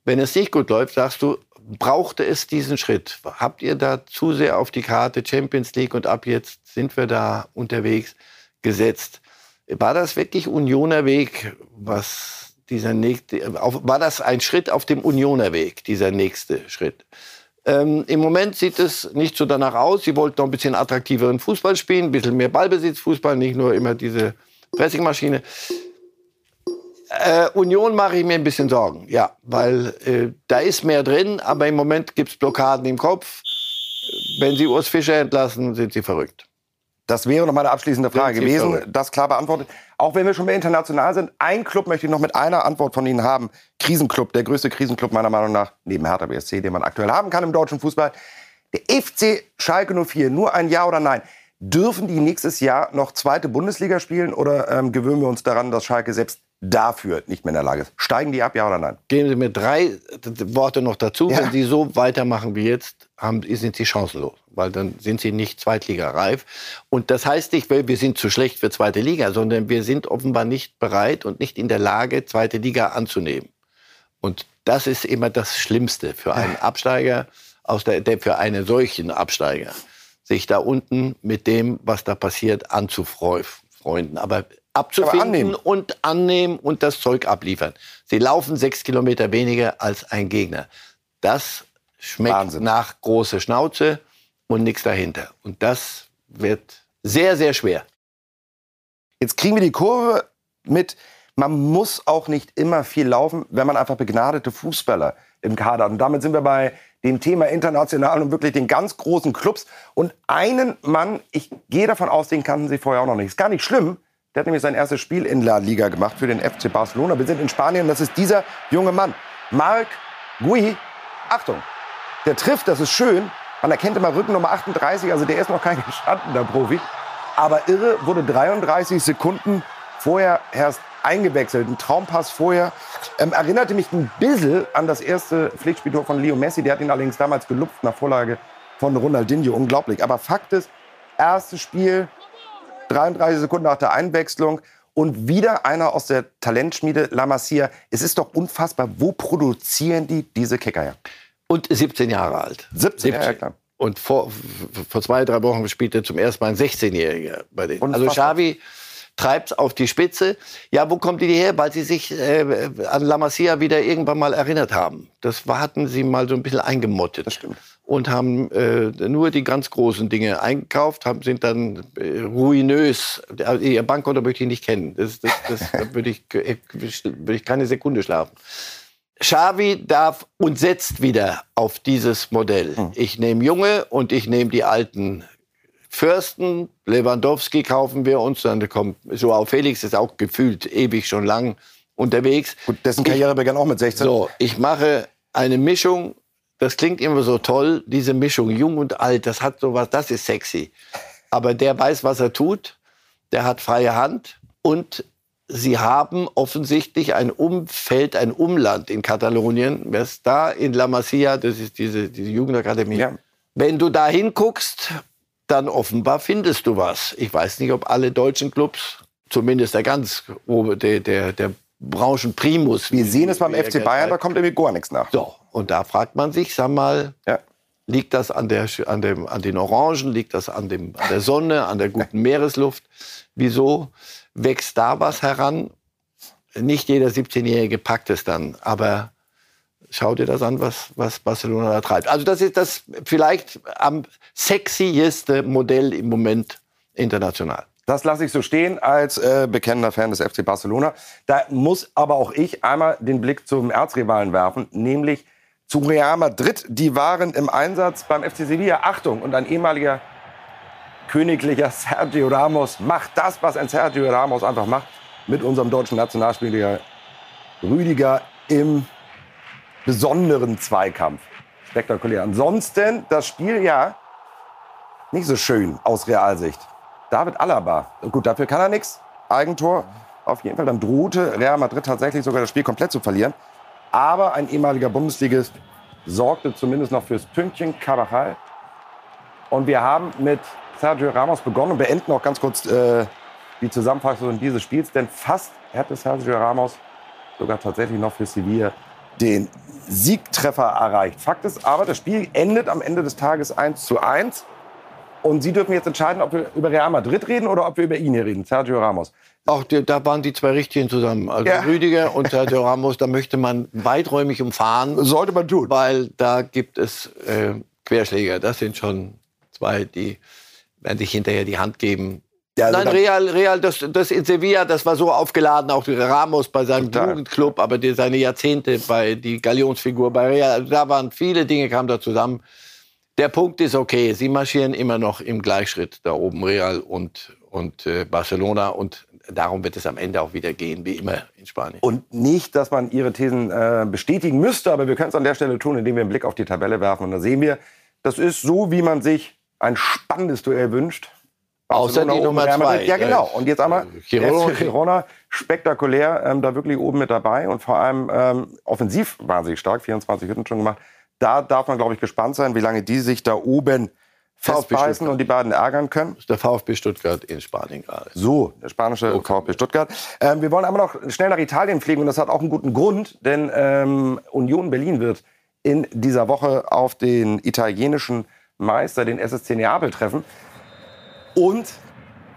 Wenn es nicht gut läuft, sagst du, brauchte es diesen Schritt? Habt ihr da zu sehr auf die Karte Champions League und ab jetzt sind wir da unterwegs gesetzt? War das wirklich Unioner Weg, was dieser nächste, war das ein Schritt auf dem Unioner Weg, dieser nächste Schritt? Ähm, Im Moment sieht es nicht so danach aus. Sie wollten noch ein bisschen attraktiveren Fußball spielen, ein bisschen mehr Ballbesitzfußball, nicht nur immer diese Pressingmaschine. Äh, Union mache ich mir ein bisschen Sorgen, ja, weil äh, da ist mehr drin, aber im Moment gibt es Blockaden im Kopf. Wenn Sie Urs Fischer entlassen, sind Sie verrückt. Das wäre noch meine abschließende Frage gewesen. Verrückt. Das klar beantwortet. Auch wenn wir schon mehr international sind, ein Club möchte ich noch mit einer Antwort von Ihnen haben. Krisenclub, der größte Krisenclub meiner Meinung nach, neben Hertha BSC, den man aktuell haben kann im deutschen Fußball. Der FC Schalke 04, nur ein Ja oder Nein. Dürfen die nächstes Jahr noch zweite Bundesliga spielen oder ähm, gewöhnen wir uns daran, dass Schalke selbst dafür nicht mehr in der Lage ist. Steigen die ab, ja oder nein? Geben Sie mir drei Worte noch dazu. Ja. Wenn Sie so weitermachen wie jetzt, haben, sind Sie chancenlos. Weil dann sind Sie nicht zweitligareif. Und das heißt nicht, weil wir sind zu schlecht für zweite Liga, sondern wir sind offenbar nicht bereit und nicht in der Lage, zweite Liga anzunehmen. Und das ist immer das Schlimmste für einen Absteiger, aus der, der für einen solchen Absteiger, sich da unten mit dem, was da passiert, anzufreunden. Aber abzufinden annehmen. und annehmen und das Zeug abliefern. Sie laufen sechs Kilometer weniger als ein Gegner. Das schmeckt Wahnsinn. nach große Schnauze und nichts dahinter. Und das wird sehr, sehr schwer. Jetzt kriegen wir die Kurve mit man muss auch nicht immer viel laufen, wenn man einfach begnadete Fußballer im Kader hat. Und damit sind wir bei dem Thema international und wirklich den ganz großen Clubs. Und einen Mann, ich gehe davon aus, den kannten Sie vorher auch noch nicht. Ist gar nicht schlimm. Der hat nämlich sein erstes Spiel in La Liga gemacht für den FC Barcelona. Wir sind in Spanien. Das ist dieser junge Mann, Marc Gui. Achtung, der trifft, das ist schön. Man erkennt immer Rückennummer 38, also der ist noch kein *laughs* gestandener Profi. Aber irre, wurde 33 Sekunden vorher erst eingewechselt. Ein Traumpass vorher. Ähm, erinnerte mich ein bisschen an das erste Pflichtspieltor von Leo Messi. Der hat ihn allerdings damals gelupft nach Vorlage von Ronaldinho. Unglaublich. Aber Fakt ist, erstes Spiel, 33 Sekunden nach der Einwechslung. Und wieder einer aus der Talentschmiede La Masia. Es ist doch unfassbar. Wo produzieren die diese Kicker ja? Und 17 Jahre alt. 17, 17. ja, klar. Und vor, vor zwei, drei Wochen spielte zum ersten Mal ein 16-Jähriger bei denen. Also Xavi treibt es auf die Spitze. Ja, wo kommt die her? Weil sie sich äh, an La Masia wieder irgendwann mal erinnert haben. Das hatten sie mal so ein bisschen eingemottet. Das stimmt. Und haben äh, nur die ganz großen Dinge eingekauft, haben, sind dann äh, ruinös. Also, ihr Bankkonto möchte ich nicht kennen. Das, das, das, da würde ich, würde ich keine Sekunde schlafen. Xavi darf und setzt wieder auf dieses Modell. Hm. Ich nehme Junge und ich nehme die alten Fürsten, Lewandowski kaufen wir uns, dann kommt Joao Felix, ist auch gefühlt ewig schon lang unterwegs. Gut, dessen Karriere begann auch mit 16. So, ich mache eine Mischung, das klingt immer so toll, diese Mischung, jung und alt, das hat sowas, das ist sexy. Aber der weiß, was er tut, der hat freie Hand und sie haben offensichtlich ein Umfeld, ein Umland in Katalonien, was da in La Masia, das ist diese, diese Jugendakademie. Ja. Wenn du da hinguckst, dann offenbar findest du was. Ich weiß nicht, ob alle deutschen Clubs, zumindest der ganz der, der, der Branchenprimus. Wir sehen es beim FC Bayern, da kommt irgendwie gar nichts nach. So, und da fragt man sich, sag mal, ja. liegt das an, der, an, dem, an den Orangen, liegt das an, dem, an der Sonne, an der guten Meeresluft? Wieso wächst da was heran? Nicht jeder 17-Jährige packt es dann, aber Schau dir das an, was, was Barcelona da treibt. Also das ist das vielleicht am sexieste Modell im Moment international. Das lasse ich so stehen als äh, bekennender Fan des FC Barcelona. Da muss aber auch ich einmal den Blick zum Erzrivalen werfen, nämlich zu Real Madrid. Die waren im Einsatz beim FC Sevilla. Achtung, und ein ehemaliger königlicher *laughs* Sergio Ramos macht das, was ein Sergio Ramos einfach macht, mit unserem deutschen Nationalspieler Rüdiger im besonderen Zweikampf. Spektakulär. Ansonsten das Spiel ja nicht so schön aus Realsicht. David Alaba. Gut, dafür kann er nichts. Eigentor. Auf jeden Fall. Dann drohte Real Madrid tatsächlich sogar das Spiel komplett zu verlieren. Aber ein ehemaliger Bundesligist sorgte zumindest noch fürs Pünktchen. Carvajal. Und wir haben mit Sergio Ramos begonnen und beenden auch ganz kurz äh, die Zusammenfassung dieses Spiels. Denn fast hätte Sergio Ramos sogar tatsächlich noch für Sevilla den Siegtreffer erreicht. Fakt ist aber, das Spiel endet am Ende des Tages 1 zu 1. Und Sie dürfen jetzt entscheiden, ob wir über Real Madrid reden oder ob wir über ihn hier reden, Sergio Ramos. Auch da waren die zwei Richtigen zusammen. Also ja. Rüdiger und Sergio Ramos, da möchte man weiträumig umfahren. Sollte man tun. Weil da gibt es äh, Querschläger. Das sind schon zwei, die werden sich hinterher die Hand geben. Ja, also Nein, Real, Real das, das in Sevilla, das war so aufgeladen, auch Ramos bei seinem Total. Jugendclub, aber die, seine Jahrzehnte bei die Galionsfigur bei Real, also da waren viele Dinge, kamen da zusammen. Der Punkt ist okay, sie marschieren immer noch im Gleichschritt da oben, Real und, und äh, Barcelona und darum wird es am Ende auch wieder gehen, wie immer in Spanien. Und nicht, dass man Ihre Thesen äh, bestätigen müsste, aber wir können es an der Stelle tun, indem wir einen Blick auf die Tabelle werfen und da sehen wir, das ist so, wie man sich ein spannendes Duell wünscht. Außer die Nummer zwei. Ja, genau. Und jetzt einmal Girona, Girona spektakulär ähm, da wirklich oben mit dabei und vor allem ähm, offensiv wahnsinnig stark, 24 Hütten schon gemacht. Da darf man, glaube ich, gespannt sein, wie lange die sich da oben festbeißen und die beiden ärgern können. Das ist der VfB Stuttgart in Spanien gerade. So, der spanische okay. VfB Stuttgart. Ähm, wir wollen aber noch schnell nach Italien fliegen und das hat auch einen guten Grund, denn ähm, Union Berlin wird in dieser Woche auf den italienischen Meister, den SSC Neapel, treffen. Und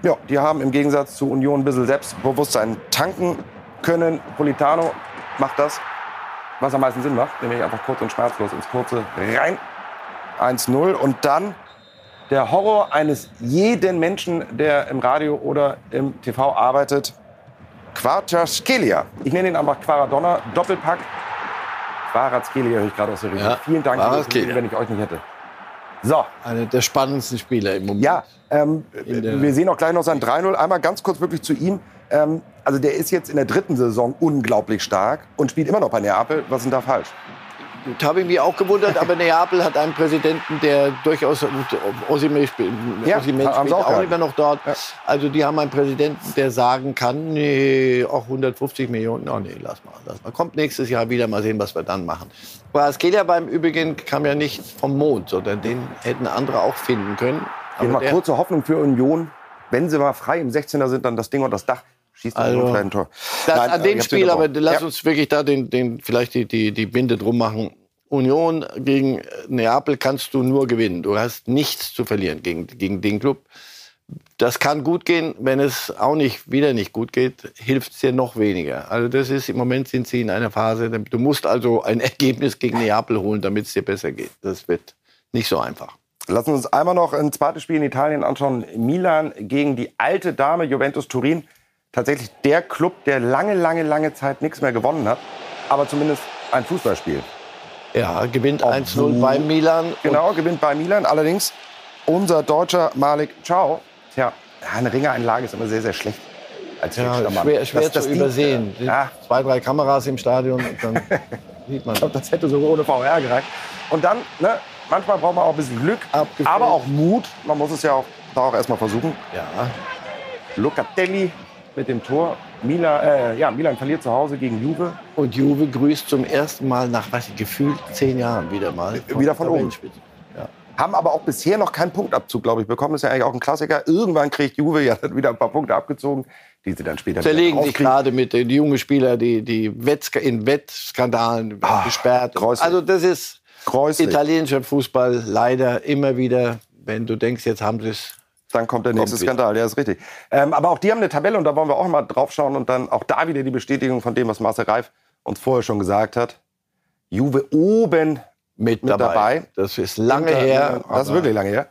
ja, die haben im Gegensatz zu Union ein bisschen Selbstbewusstsein tanken können. Politano macht das, was am meisten Sinn macht, nämlich einfach kurz und schmerzlos ins Kurze rein. 1-0 und dann der Horror eines jeden Menschen, der im Radio oder im TV arbeitet. Quartaskelia. Ich nenne ihn einfach Quaradonna, Doppelpack. Quarazkelia höre ich gerade aus der Regie. Ja, Vielen Dank, wenn ich euch nicht hätte. So, Einer der spannendsten Spieler im Moment. ja, ähm, wir sehen auch gleich noch sein 3-0. Einmal ganz kurz wirklich zu ihm. Ähm, also der ist jetzt in der dritten Saison unglaublich stark und spielt immer noch bei Neapel. Was ist denn da falsch? Das habe ich mich auch gewundert, aber Neapel hat einen Präsidenten, der durchaus Osimhen spielt, Ja, spielt auch auch immer noch dort. Ja. Also die haben einen Präsidenten, der sagen kann, nee, auch 150 Millionen, oh nee, lass mal, lass mal. Kommt nächstes Jahr wieder, mal sehen, was wir dann machen. Braskelia beim Übrigen kam ja nicht vom Mond, sondern den hätten andere auch finden können. Hier Aber mal kurze Hoffnung für Union. Wenn sie mal frei im 16er sind, dann das Ding und das Dach. Schießt Also, ein Tor. Das, Nein, an äh, dem Spiel, aber lass Ja. uns wirklich da den, den, vielleicht die, die, die Binde drum machen. Union gegen Neapel kannst du nur gewinnen. Du hast nichts zu verlieren gegen, gegen den Club. Das kann gut gehen, wenn es auch nicht wieder nicht gut geht, hilft es dir noch weniger. Also das ist im Moment sind sie in einer Phase. Du musst also ein *laughs* Ergebnis gegen Neapel holen, damit es dir besser geht. Das wird nicht so einfach. Lassen wir uns einmal noch ein zweites Spiel in Italien anschauen. Milan gegen die alte Dame Juventus Turin. Tatsächlich der Club, der lange, lange, lange Zeit nichts mehr gewonnen hat. Aber zumindest ein Fußballspiel. Ja, gewinnt Obwohl- 1-0 bei Milan. Genau, gewinnt bei Milan. Allerdings unser deutscher Malik Ciao. Tja, eine Ringereinlage ist immer sehr, sehr schlecht. Als Ja, schwer, schwer Das- das zu übersehen. Ja, Zwei, drei Kameras im Stadion und dann *laughs* sieht man. Ich glaube, das hätte sogar ohne VR gereicht. Und dann, ne, manchmal braucht man auch ein bisschen Glück, Abgefällt. aber auch Mut. Man muss es ja auch, da auch erstmal versuchen. Ja, Locatelli mit dem Tor. Milan, äh, ja, Milan verliert zu Hause gegen Juve. und Juve grüßt zum ersten Mal nach, was ich, gefühlt zehn Jahren wieder mal. Wieder von oben. Ja. Haben aber auch bisher noch keinen Punktabzug, glaube ich, bekommen. Ist ja eigentlich auch ein Klassiker. Irgendwann kriegt Juve ja wieder ein paar Punkte abgezogen, die sie dann später Zerlegen sich gerade mit den jungen Spielern, die, die Wettska in Wettskandalen Ah, gesperrt. gräuslich. Also das ist Gräuslich. italienischer Fußball leider immer wieder, wenn du denkst, jetzt haben sie es. Dann kommt der nächste Kommt. Skandal, ja, ist richtig. Ähm, aber auch die haben eine Tabelle und da wollen wir auch mal drauf schauen und dann auch da wieder die Bestätigung von dem, was Marcel Reif uns vorher schon gesagt hat. Juve oben Mit, Mit dabei. dabei. Das ist lange Inter- her. Das ist wirklich lange her.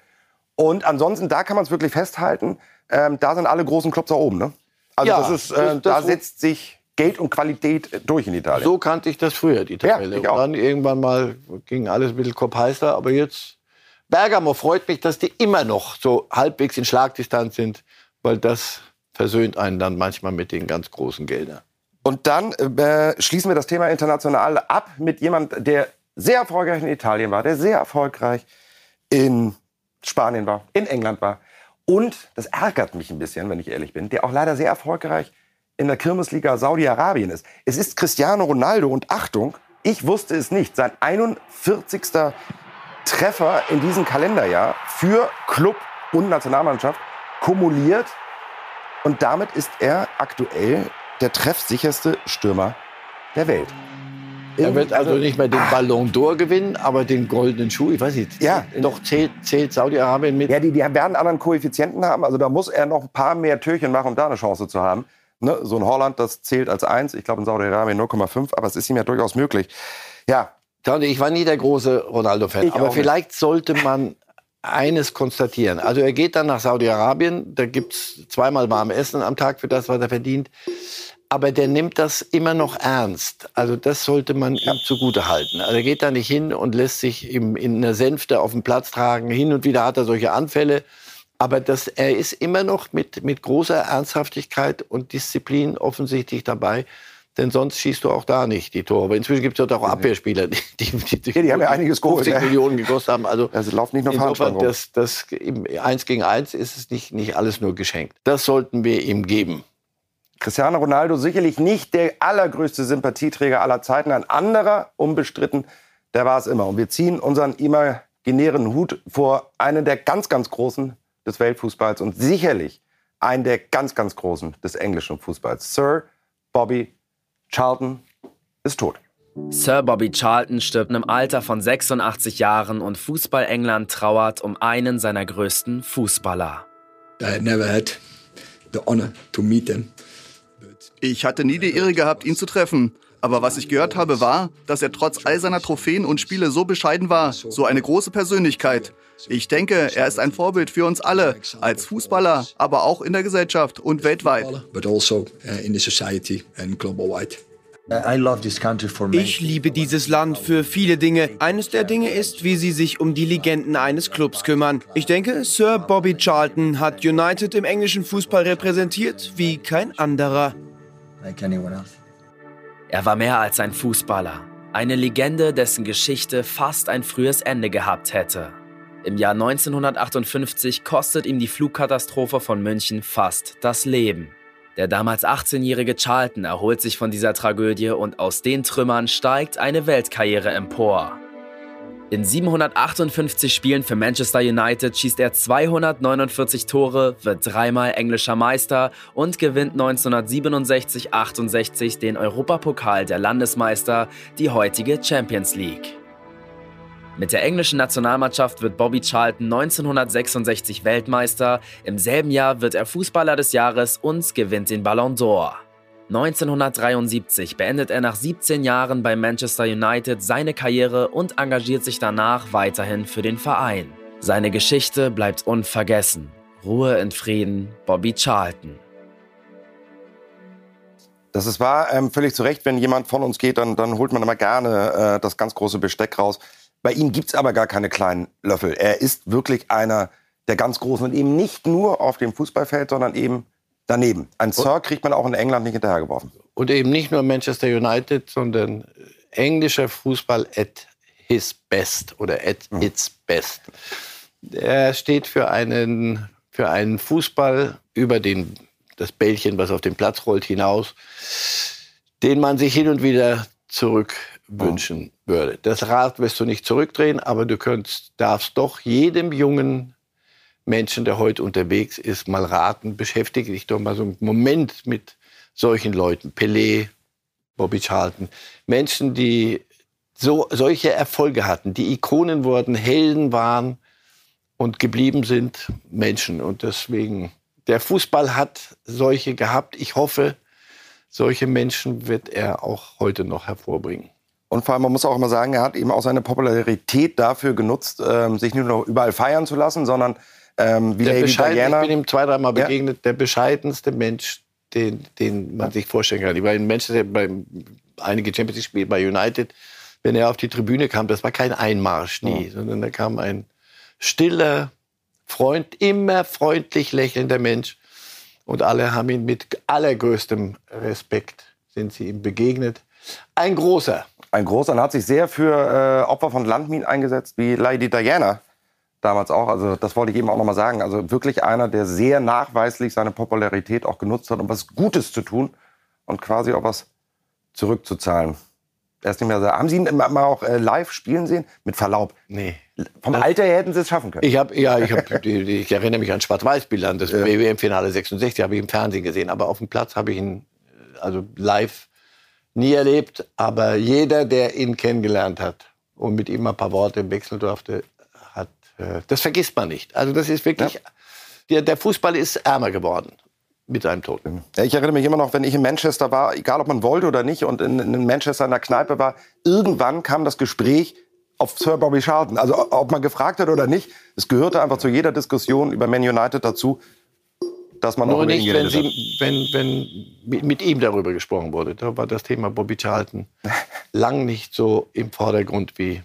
Und ansonsten, da kann man es wirklich festhalten, ähm, da sind alle großen Clubs da oben. Ne? Also Ja, das ist, äh, das- da setzt sich Geld und Qualität äh, durch in Italien. So kannte ich das früher, die Tabelle. Ja, und dann irgendwann mal ging alles ein bisschen kopfheißer. Aber jetzt, Bergamo freut mich, dass die immer noch so halbwegs in Schlagdistanz sind, weil das versöhnt einen dann manchmal mit den ganz großen Geldern. Und dann äh, schließen wir das Thema international ab mit jemand, der sehr erfolgreich in Italien war, der sehr erfolgreich in Spanien war, in England war. Und, das ärgert mich ein bisschen, wenn ich ehrlich bin, der auch leider sehr erfolgreich in der Kirmesliga Saudi-Arabien ist. Es ist Cristiano Ronaldo und Achtung, ich wusste es nicht, sein 41. Treffer in diesem Kalenderjahr für Club und Nationalmannschaft kumuliert. Und damit ist er aktuell der treffsicherste Stürmer der Welt. Er wird also nicht mehr den Ballon d'Or gewinnen, aber den goldenen Schuh, ich weiß nicht. Ja. Doch zählt, zählt Saudi-Arabien mit. Ja, die, die werden anderen Koeffizienten haben. Also da muss er noch ein paar mehr Türchen machen, um da eine Chance zu haben. Ne? So ein Holland, das zählt als eins. Ich glaube in Saudi-Arabien 0,5. Aber es ist ihm ja durchaus möglich. Ja, Tony, ich war nie der große Ronaldo-Fan, aber auch nicht. vielleicht sollte man eines konstatieren. Also er geht dann nach Saudi-Arabien, da gibt es zweimal warm Essen am Tag für das, was er verdient. Aber der nimmt das immer noch ernst. Also das sollte man ihm zugute halten. Also er geht da nicht hin und lässt sich im, in einer Sänfte auf den Platz tragen. Hin und wieder hat er solche Anfälle. Aber das, er ist immer noch mit, mit großer Ernsthaftigkeit und Disziplin offensichtlich dabei. Denn sonst schießt du auch da nicht die Tore. Aber inzwischen gibt es dort auch Abwehrspieler, die, die, die, Ja, die haben ja einiges geholt, 50 ja. Millionen gekostet haben. Also, Also laufen nicht nur insofern, das, das, eins gegen eins ist es nicht, nicht alles nur geschenkt. Das sollten wir ihm geben. Cristiano Ronaldo sicherlich nicht der allergrößte Sympathieträger aller Zeiten. Ein anderer, unbestritten, der war es immer. Und wir ziehen unseren imaginären Hut vor einen der ganz, ganz Großen des Weltfußballs und sicherlich einen der ganz, ganz Großen des englischen Fußballs. Sir Bobby Charlton ist tot. Sir Bobby Charlton stirbt im Alter von 86 Jahren und Fußball-England trauert um einen seiner größten Fußballer. I had never had the honor to meet them. Ich hatte nie die Ehre gehabt, ihn zu treffen. Aber was ich gehört habe, war, dass er trotz all seiner Trophäen und Spiele so bescheiden war, so eine große Persönlichkeit. Ich denke, er ist ein Vorbild für uns alle, als Fußballer, aber auch in der Gesellschaft und weltweit. Also, uh, ich liebe dieses Land für viele Dinge. Eines der Dinge ist, wie sie sich um die Legenden eines Clubs kümmern. Ich denke, Sir Bobby Charlton hat United im englischen Fußball repräsentiert wie kein anderer. Er war mehr als ein Fußballer. Eine Legende, dessen Geschichte fast ein frühes Ende gehabt hätte. Im Jahr 1958 kostet ihm die Flugkatastrophe von München fast das Leben. Der damals 18-jährige Charlton erholt sich von dieser Tragödie und aus den Trümmern steigt eine Weltkarriere empor. In 758 Spielen für Manchester United schießt er 249 Tore, wird dreimal englischer Meister und gewinnt 1967-68 den Europapokal der Landesmeister, die heutige Champions League. Mit der englischen Nationalmannschaft wird Bobby Charlton 1966 Weltmeister, im selben Jahr wird er Fußballer des Jahres und gewinnt den Ballon d'Or. 1973 beendet er nach 17 Jahren bei Manchester United seine Karriere und engagiert sich danach weiterhin für den Verein. Seine Geschichte bleibt unvergessen. Ruhe in Frieden, Bobby Charlton. Das ist wahr, ähm, völlig zu Recht. Wenn jemand von uns geht, dann, dann holt man immer gerne äh, das ganz große Besteck raus. Bei ihm gibt es aber gar keine kleinen Löffel. Er ist wirklich einer der ganz Großen und eben nicht nur auf dem Fußballfeld, sondern eben daneben. Ein Sir kriegt man auch in England nicht hinterhergeworfen. Und eben nicht nur Manchester United, sondern englischer Fußball at his best oder at mhm. its best. Er steht für einen, für einen Fußball über den, das Bällchen, was auf den Platz rollt, hinaus, den man sich hin und wieder zurück wünschen würde. Das Rad wirst du nicht zurückdrehen, aber du könntest, darfst doch jedem jungen Menschen, der heute unterwegs ist, mal raten, beschäftige dich doch mal so einen Moment mit solchen Leuten. Pelé, Bobby Charlton. Menschen, die so, solche Erfolge hatten, die Ikonen wurden, Helden waren und geblieben sind Menschen. Und deswegen, der Fußball hat solche gehabt. Ich hoffe, solche Menschen wird er auch heute noch hervorbringen. Und vor allem, man muss auch immer sagen, er hat eben auch seine Popularität dafür genutzt, ähm, sich nicht nur überall feiern zu lassen, sondern ähm, wie der Lady Diana. Ich bin ihm zwei, dreimal ja. begegnet, der bescheidenste Mensch, den, den man sich vorstellen kann. Ich war in Manchester bei einige Champions League Spiele bei United. Wenn er auf die Tribüne kam, das war kein Einmarsch nie, oh. sondern da kam ein stiller, Freund, immer freundlich lächelnder Mensch. Und alle haben ihn mit allergrößtem Respekt sind sie ihm begegnet. Ein großer. Ein großer und hat sich sehr für äh, Opfer von Landminen eingesetzt, wie Lady Diana damals auch. Also das wollte ich eben auch noch mal sagen. Also wirklich einer, der sehr nachweislich seine Popularität auch genutzt hat, um was Gutes zu tun und quasi auch was zurückzuzahlen. Er ist nicht mehr so. Haben Sie ihn mal auch äh, live spielen sehen? Mit Verlaub. Nee. Vom Alter her hätten Sie es schaffen können. Ich habe ja, ich, hab, ich erinnere mich an Schwarz-Weiß-Bilder, das ja. WM-Finale 66 habe ich im Fernsehen gesehen, aber auf dem Platz habe ich ihn äh, also live nie erlebt. Aber jeder, der ihn kennengelernt hat und mit ihm ein paar Worte wechseln durfte, das vergisst man nicht. Also das ist wirklich, ja. der, der Fußball ist ärmer geworden mit seinem Tod. Ja, ich erinnere mich immer noch, wenn ich in Manchester war, egal ob man wollte oder nicht, und in, in Manchester in der Kneipe war, irgendwann kam das Gespräch auf Sir Bobby Charlton. Also ob man gefragt hat oder nicht, es gehörte einfach zu jeder Diskussion über Man United dazu, dass man Nur nicht, wenn, Sie, wenn, wenn mit ihm darüber gesprochen wurde. Da war das Thema Bobby Charlton *laughs* lang nicht so im Vordergrund wie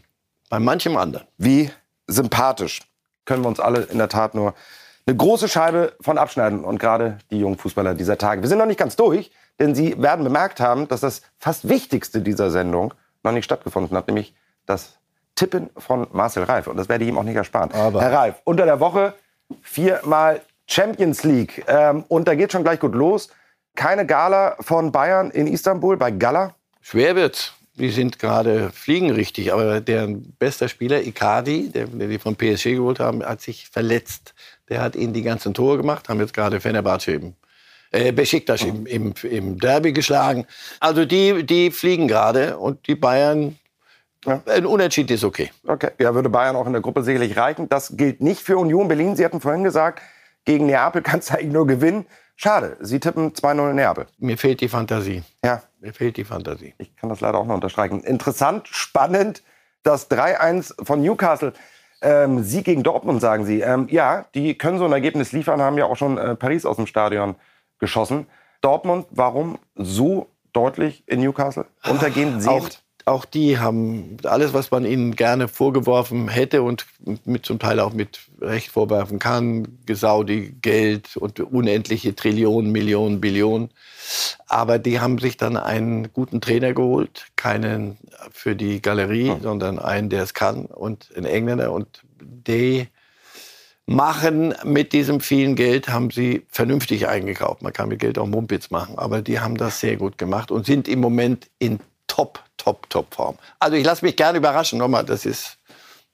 bei manchem anderen. Wie sympathisch können wir uns alle in der Tat nur eine große Scheibe von abschneiden. Und gerade die jungen Fußballer dieser Tage. Wir sind noch nicht ganz durch, denn Sie werden bemerkt haben, dass das fast Wichtigste dieser Sendung noch nicht stattgefunden hat, nämlich das Tippen von Marcel Reif. Und das werde ich ihm auch nicht ersparen. Aber Herr Reif, unter der Woche viermal Champions League. Ähm, und da geht schon gleich gut los. Keine Gala von Bayern in Istanbul bei Gala? Schwer wird's. Die sind gerade fliegen richtig, aber deren bester Spieler, Icardi, der, der die von PSG geholt haben, hat sich verletzt. Der hat ihnen die ganzen Tore gemacht, haben jetzt gerade Fenerbahce im äh, Besiktas oh. im, im, im Derby geschlagen. Also die, die fliegen gerade und die Bayern ja. Ein Unentschieden ist okay. Okay, ja, würde Bayern auch in der Gruppe sicherlich reichen. Das gilt nicht für Union Berlin. Sie hatten vorhin gesagt, gegen Neapel *laughs* kannst du eigentlich nur gewinnen. Schade, Sie tippen 2-0 Neapel. Mir fehlt die Fantasie. Ja. Mir fehlt die Fantasie. Ich kann das leider auch noch unterstreichen. Interessant, spannend, das 3-1 von Newcastle. Ähm, Sieg gegen Dortmund, sagen Sie. Ähm, ja, die können so ein Ergebnis liefern, haben ja auch schon äh, Paris aus dem Stadion geschossen. Dortmund, warum so deutlich in Newcastle untergehen sehen? Auch, die haben alles, was man ihnen gerne vorgeworfen hätte und mit zum Teil auch mit Recht vorwerfen kann, Gesaudi, Geld und unendliche Trillionen, Millionen, Billionen. Aber die haben sich dann einen guten Trainer geholt, keinen für die Galerie, hm. sondern einen, der es kann und einen Engländer und die machen mit diesem vielen Geld, haben sie vernünftig eingekauft. Man kann mit Geld auch Mumpitz machen, aber die haben das sehr gut gemacht und sind im Moment in top, top, top Form. Also ich lasse mich gerne überraschen. Nochmal, das ist,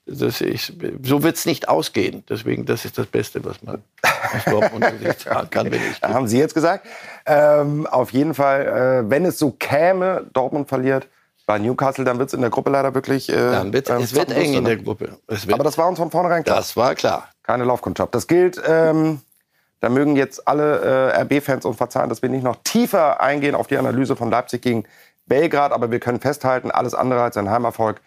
das ist so wird es nicht ausgehen. Deswegen, das ist das Beste, was man *laughs* sagen kann. Wenn ich haben Sie jetzt gesagt. Ähm, auf jeden Fall, äh, wenn es so käme, Dortmund verliert, bei Newcastle, dann wird es in der Gruppe leider wirklich. Äh, dann wird, ähm, es wird eng in der Gruppe. Aber das war uns von vornherein klar. Das war klar. Keine Laufkundschaft. Das gilt. Ähm, da mögen jetzt alle äh, RB-Fans uns verzeihen, dass wir nicht noch tiefer eingehen auf die Analyse von Leipzig gegen Belgrad. Aber wir können festhalten, alles andere als ein Heimerfolg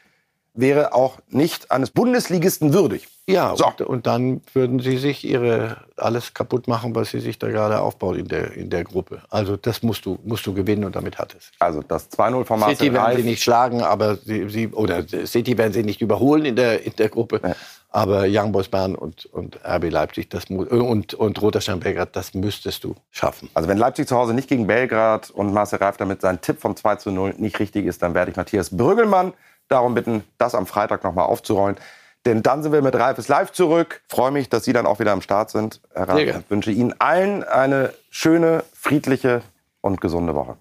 wäre auch nicht eines Bundesligisten würdig. Ja, so. und, und, dann würden sie sich ihre alles kaputt machen, was sie sich da gerade aufbauen in der, in der Gruppe. Also das musst du, musst du gewinnen und damit hat es. Also das 2-0 von Marcel City werden sie nicht schlagen, aber sie, sie, oder City werden sie nicht überholen in der, in der Gruppe. Ja. Aber Young Boys Bern und, und RB Leipzig das, und, und Roter Stern Belgrad, das müsstest du schaffen. Also wenn Leipzig zu Hause nicht gegen Belgrad und Marcel Reif damit sein Tipp von 2 zu 0 nicht richtig ist, dann werde ich Matthias Brüggelmann darum bitten, das am Freitag noch mal aufzurollen. Denn dann sind wir mit Reifes Live zurück. Freue mich, dass Sie dann auch wieder am Start sind. Herr Reif, wünsche Ihnen allen eine schöne, friedliche und gesunde Woche.